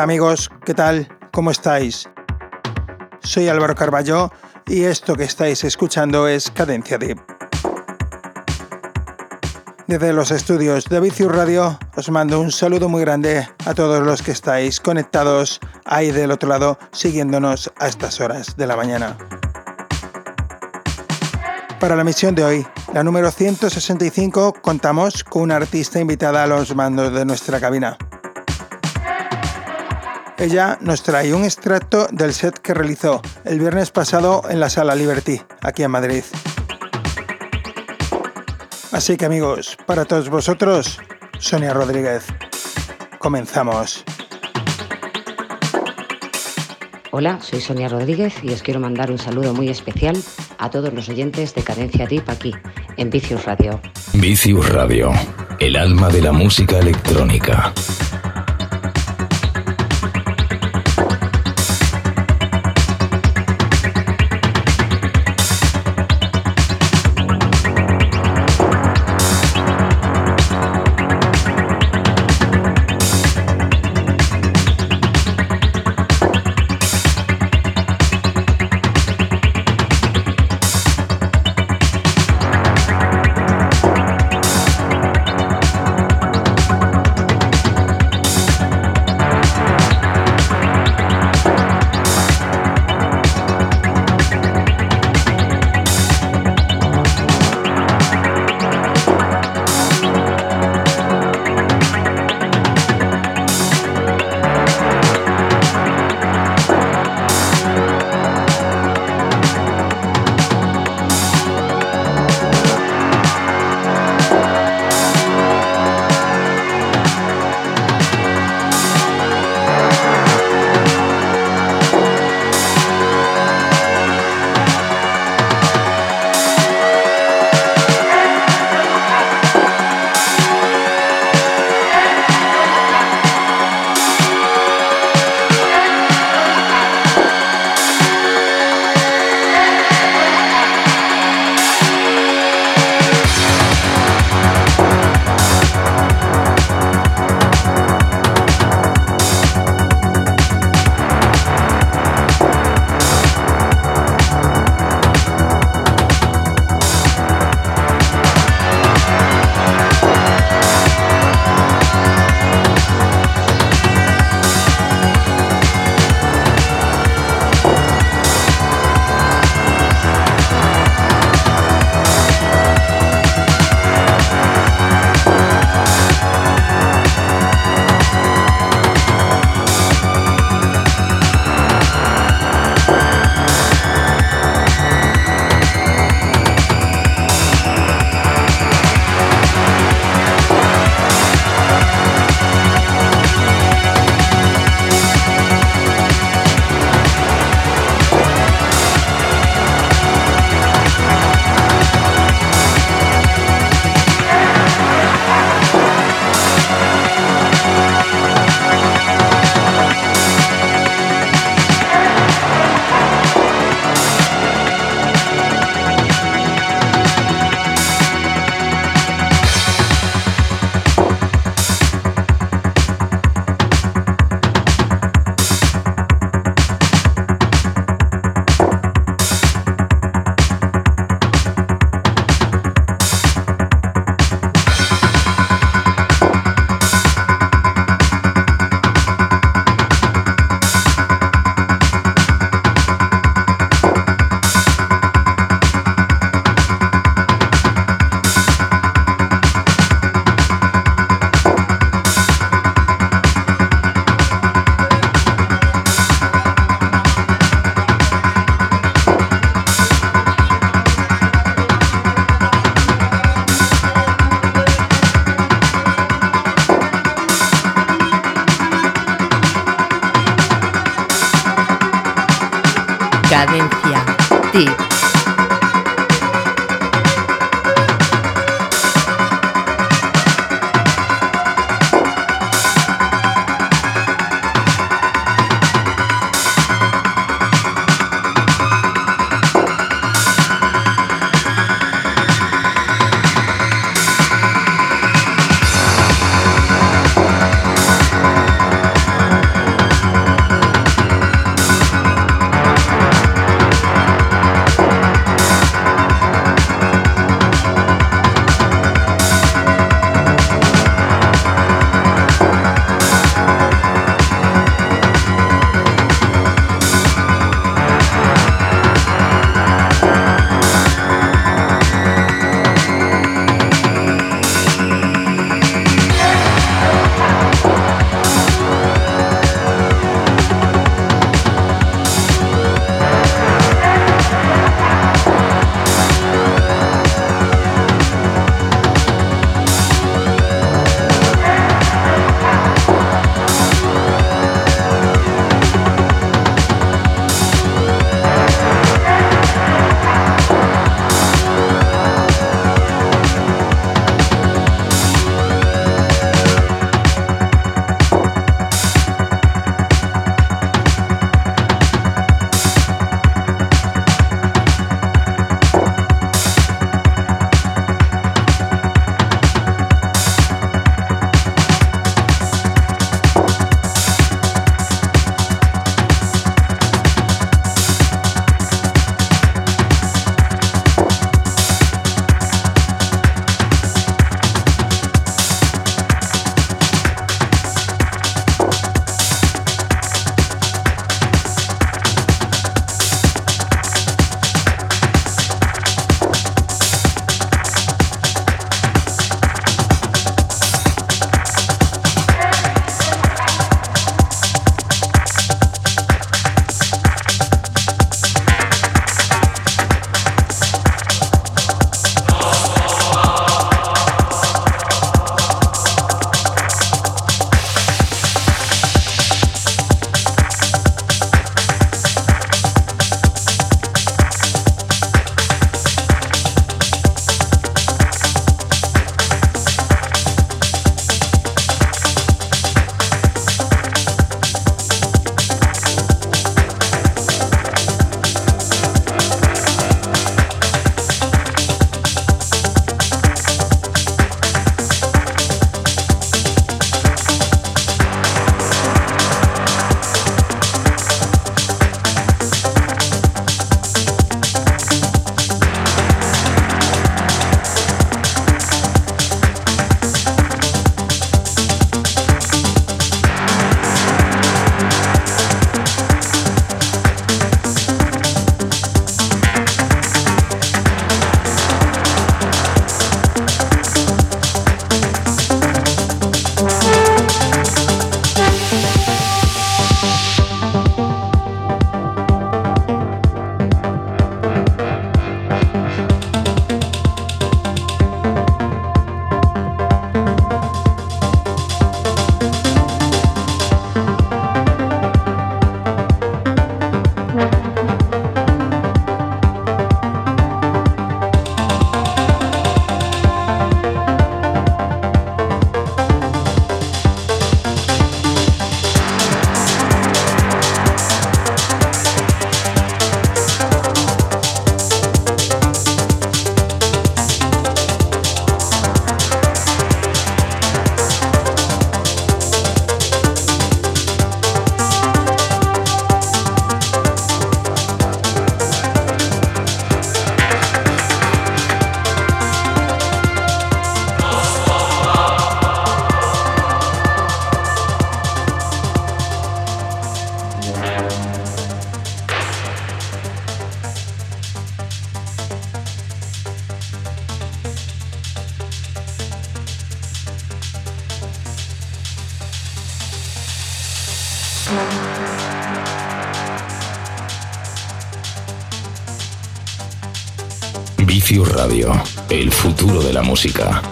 Hola amigos, ¿qué tal? ¿Cómo estáis? Soy Álvaro Carballo y esto que estáis escuchando es Cadencia Deep. Desde los estudios de Vicius Radio os mando un saludo muy grande a todos los que estáis conectados ahí del otro lado siguiéndonos a estas horas de la mañana. Para la misión de hoy, la número 165, contamos con una artista invitada a los mandos de nuestra cabina. Ella nos trae un extracto del set que realizó el viernes pasado en la Sala Liberty, aquí en Madrid. Así que amigos, para todos vosotros, Sonia Rodríguez. Comenzamos. Hola, soy Sonia Rodríguez y os quiero mandar un saludo muy especial a todos los oyentes de Cadencia Deep aquí, en Vicius Radio. Vicius Radio, el alma de la música electrónica. Cadencia. Tip. Vicius Radio, el futuro de la música.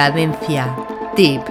Cadencia. Tip.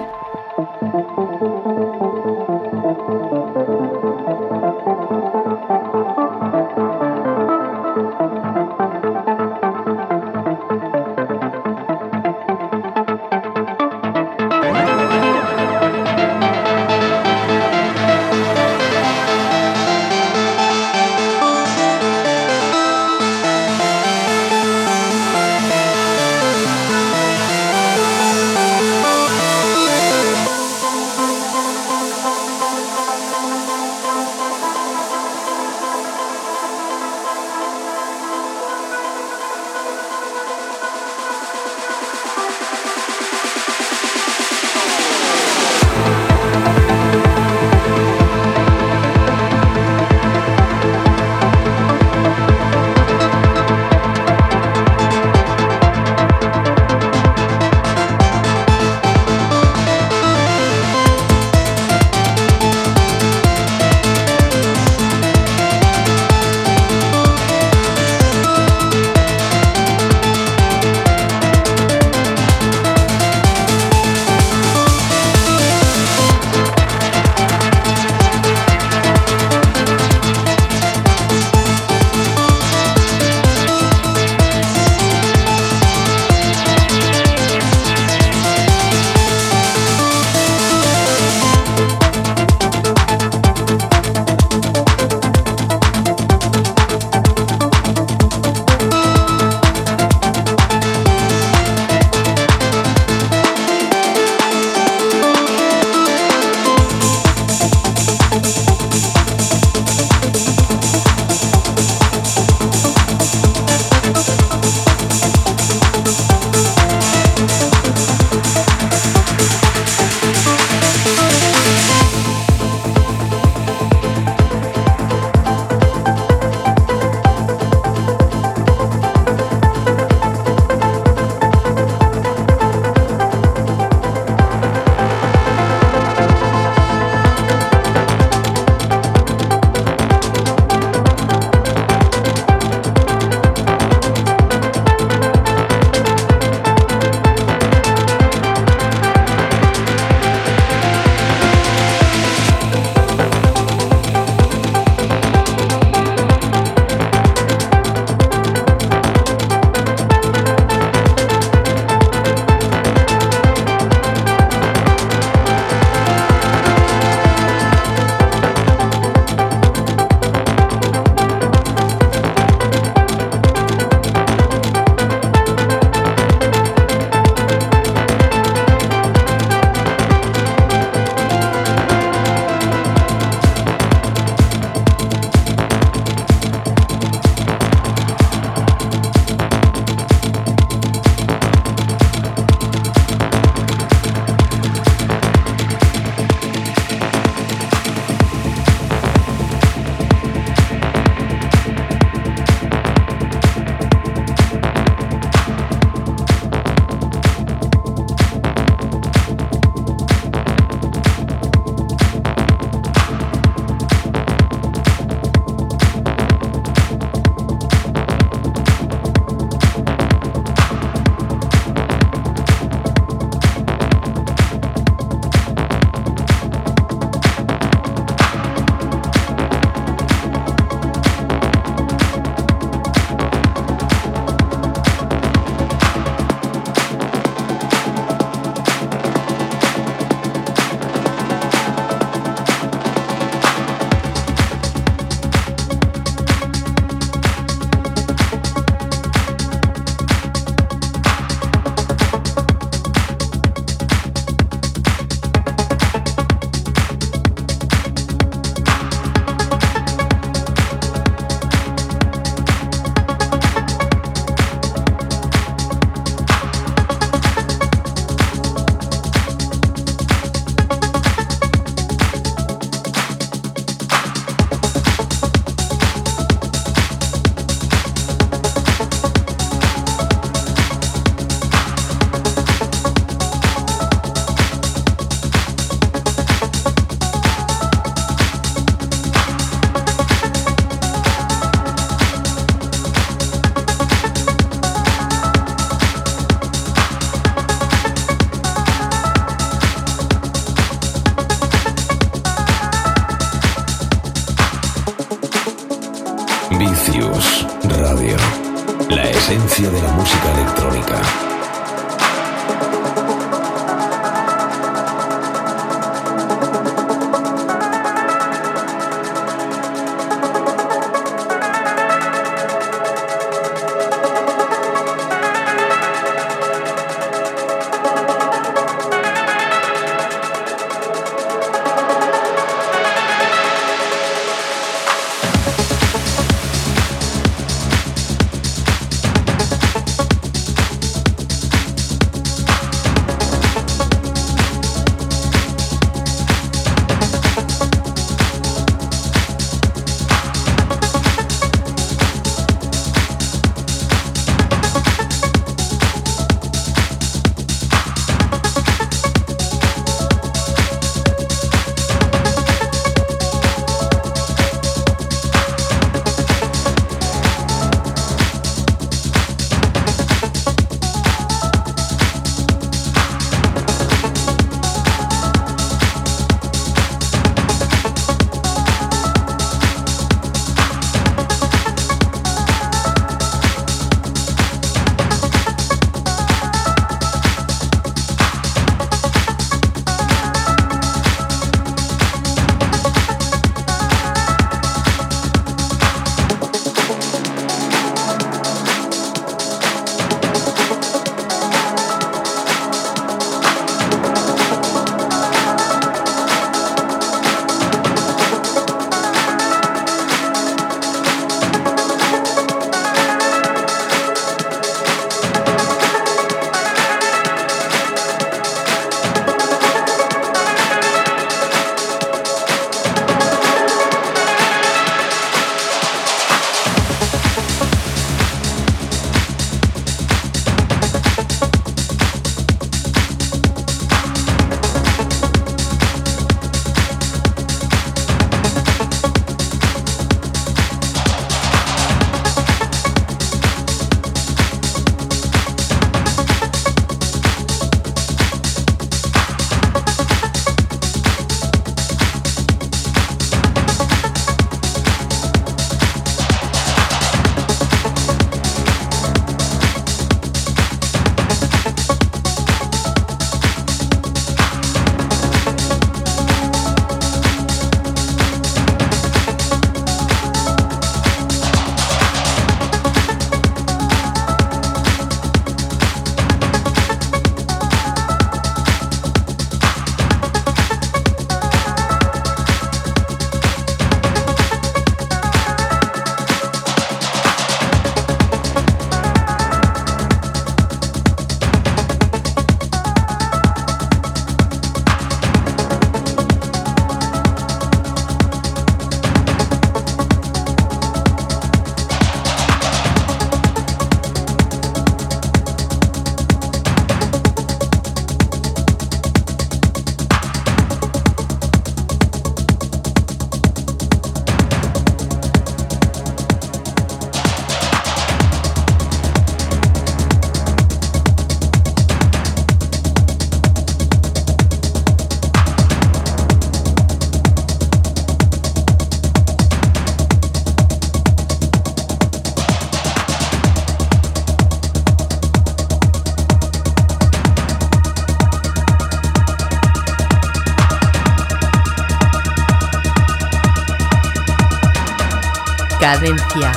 Cadencia.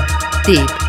Tip.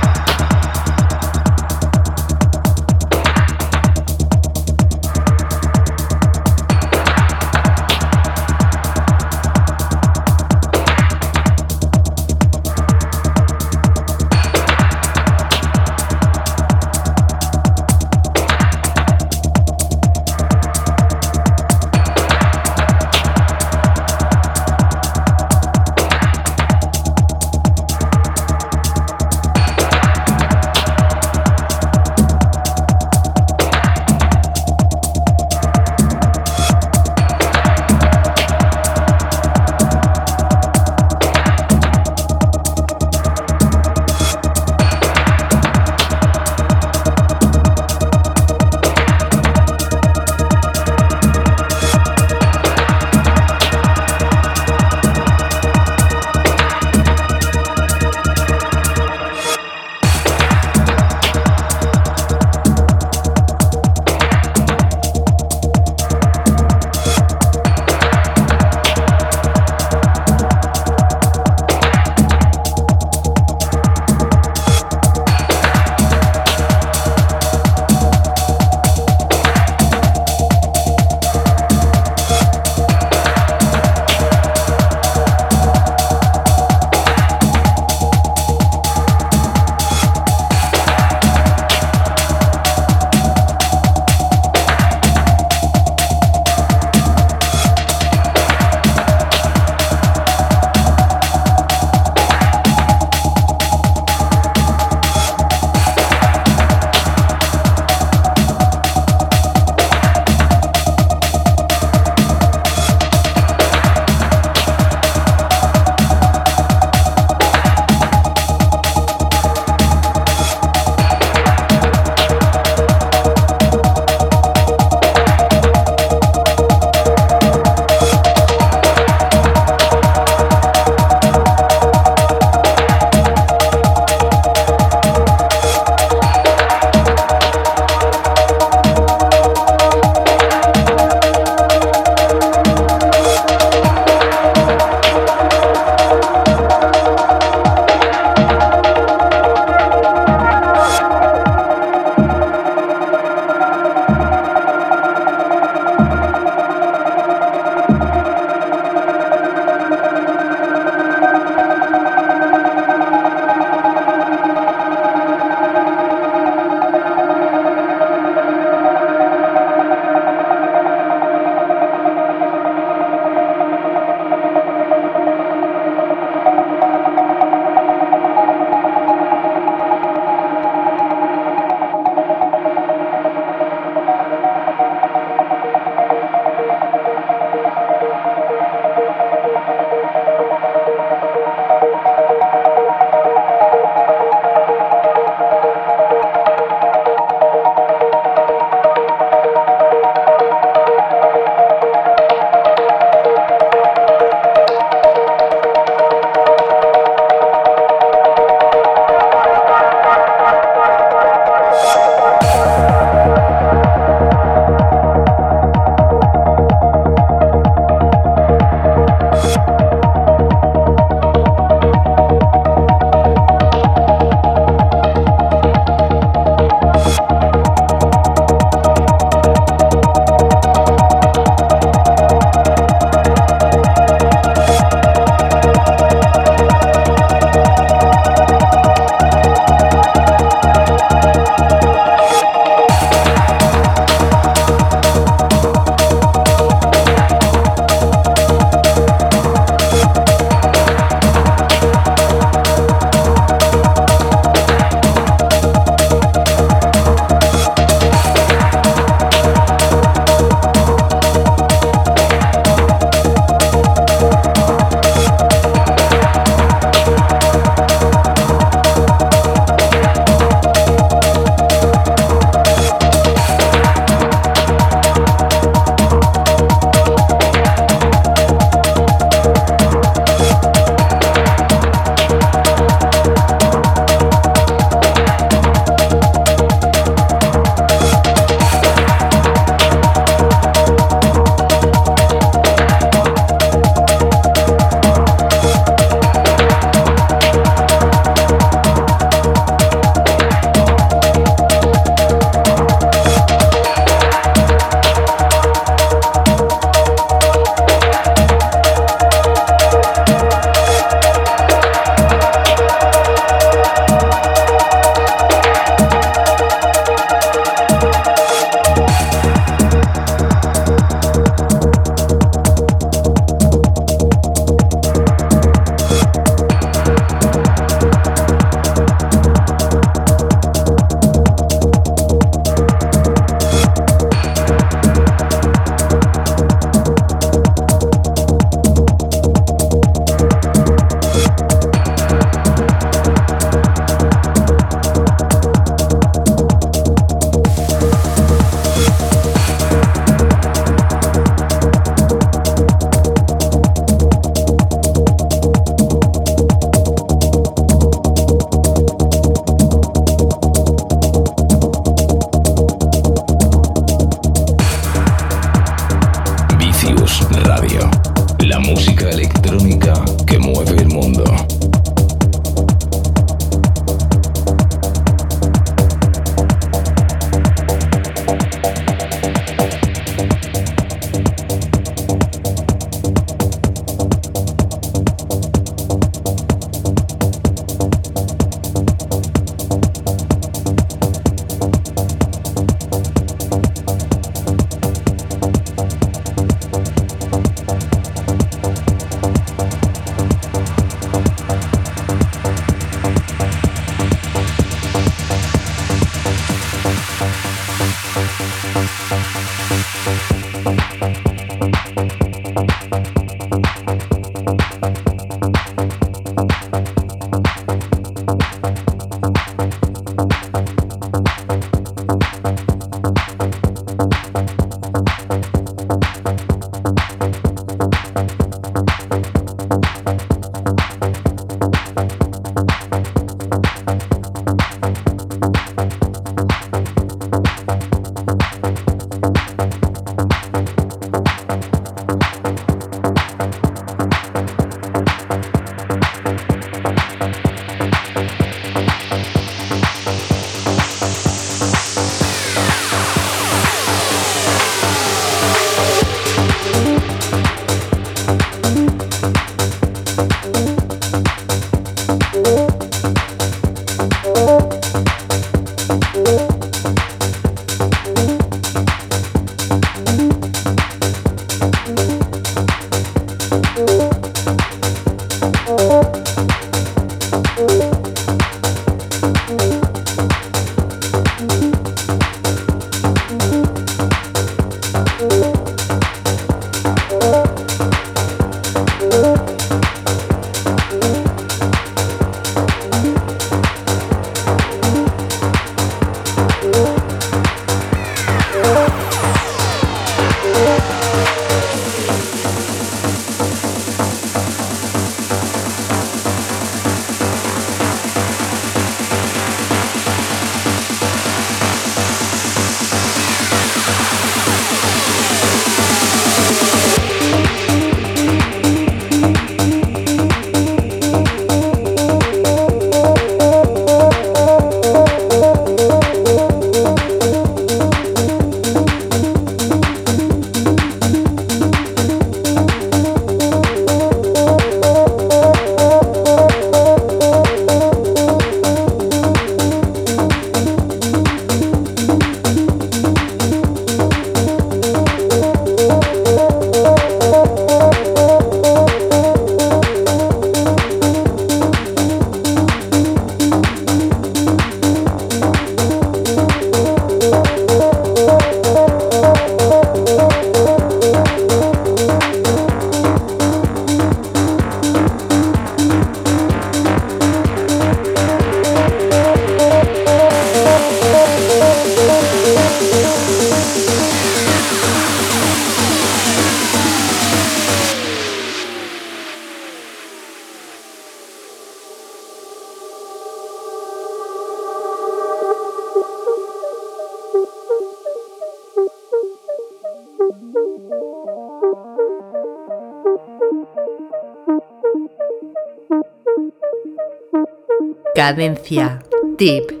Cadencia. Tip.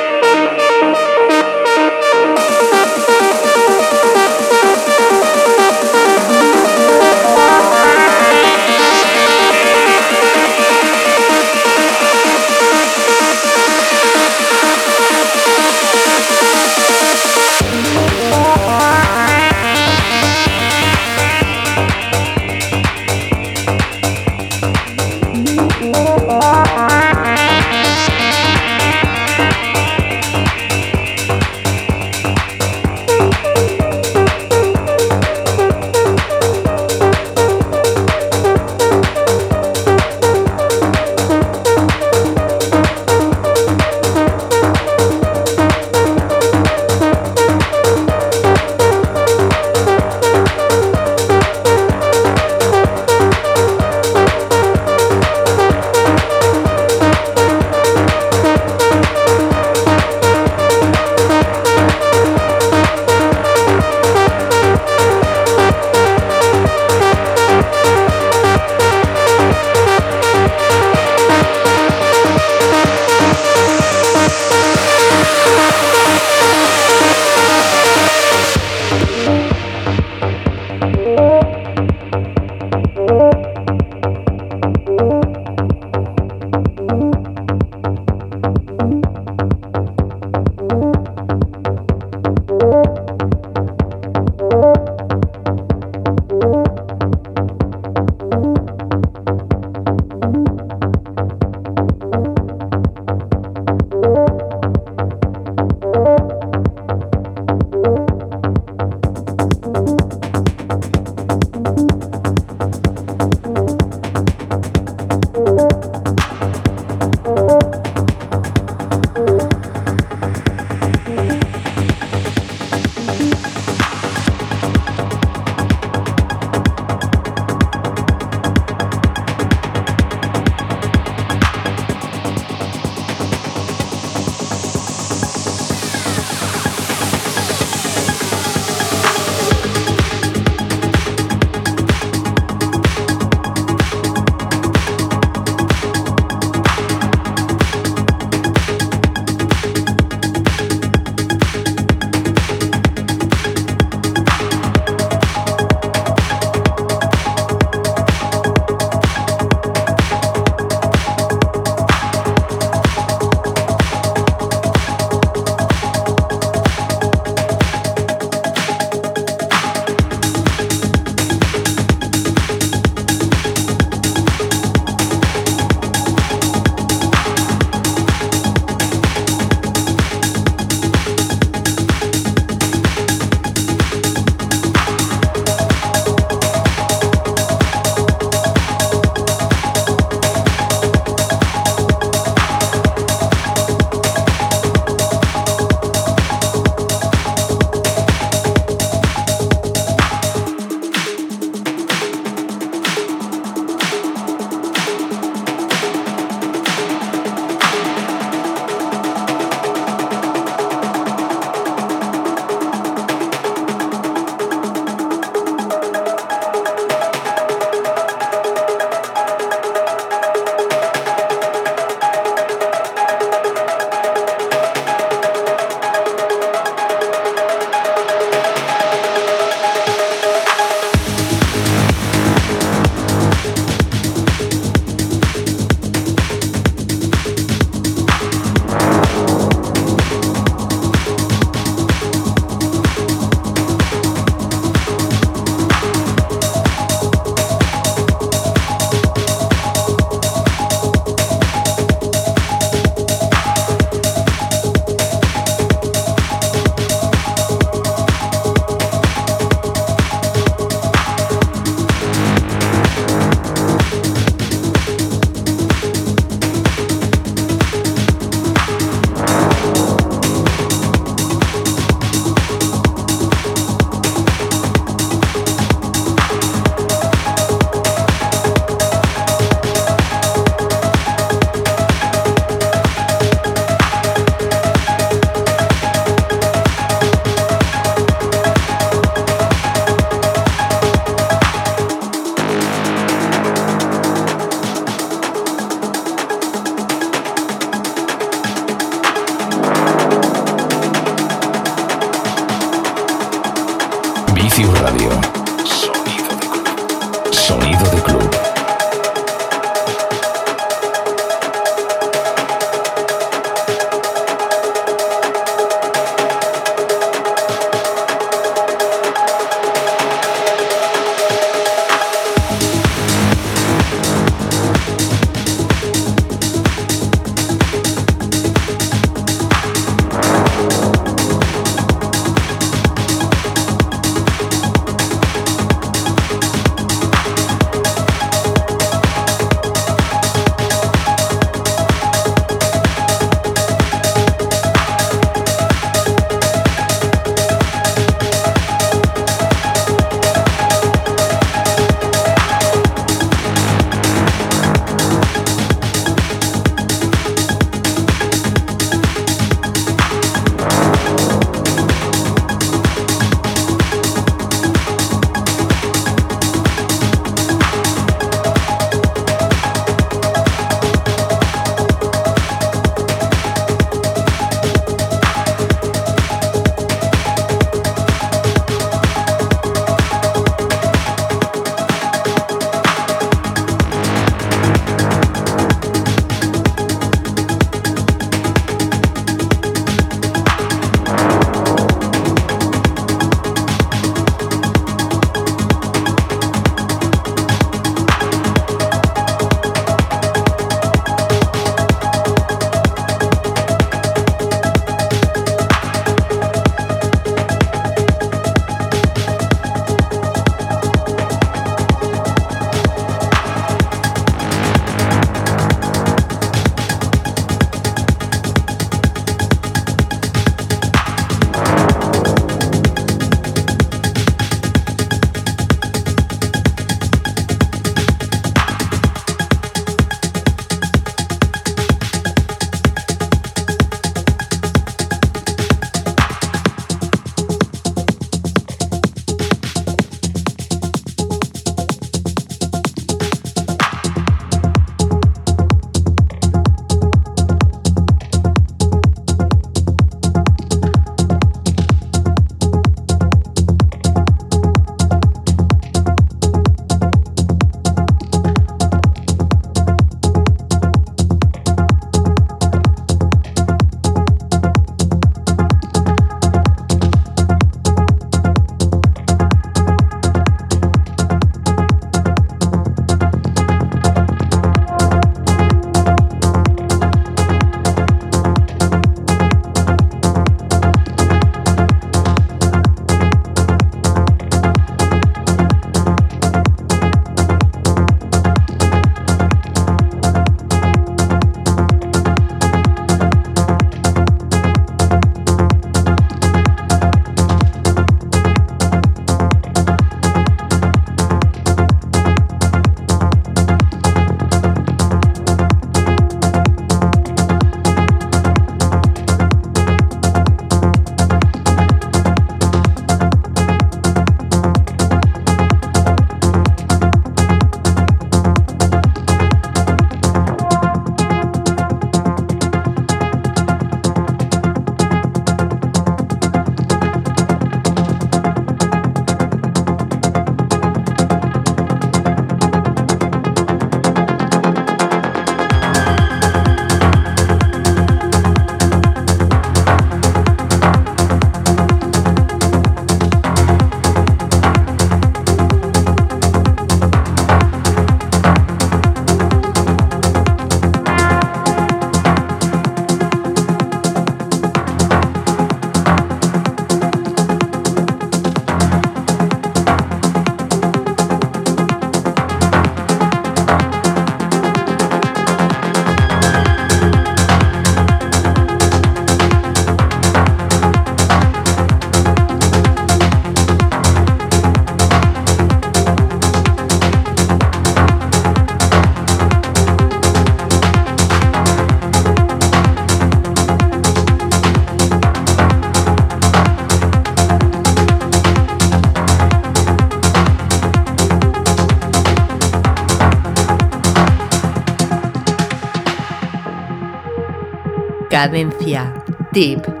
Cadencia. Tip.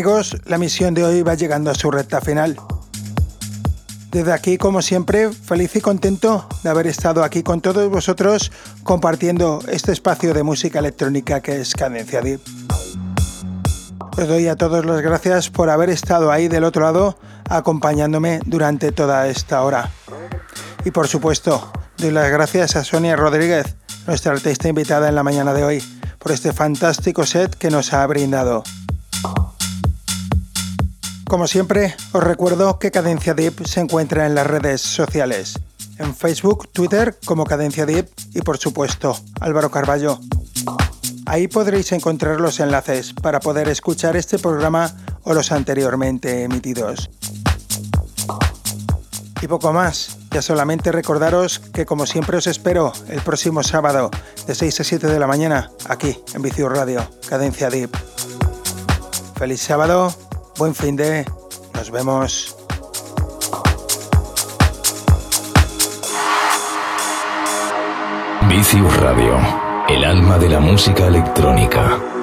Amigos, la misión de hoy va llegando a su recta final. Desde aquí, como siempre, feliz y contento de haber estado aquí con todos vosotros compartiendo este espacio de música electrónica que es Cadencia Deep. Os doy a todos las gracias por haber estado ahí del otro lado acompañándome durante toda esta hora. Y por supuesto, doy las gracias a Sonia Rodríguez, nuestra artista invitada en la mañana de hoy, por este fantástico set que nos ha brindado. Como siempre, os recuerdo que Cadencia Deep se encuentra en las redes sociales, en Facebook, Twitter como Cadencia Deep y por supuesto Álvaro Carballo. Ahí podréis encontrar los enlaces para poder escuchar este programa o los anteriormente emitidos. Y poco más, ya solamente recordaros que como siempre os espero el próximo sábado de 6 a 7 de la mañana aquí en Vicio Radio, Cadencia Deep. Feliz sábado Buen fin de. Nos vemos. Vicius Radio, el alma de la música electrónica.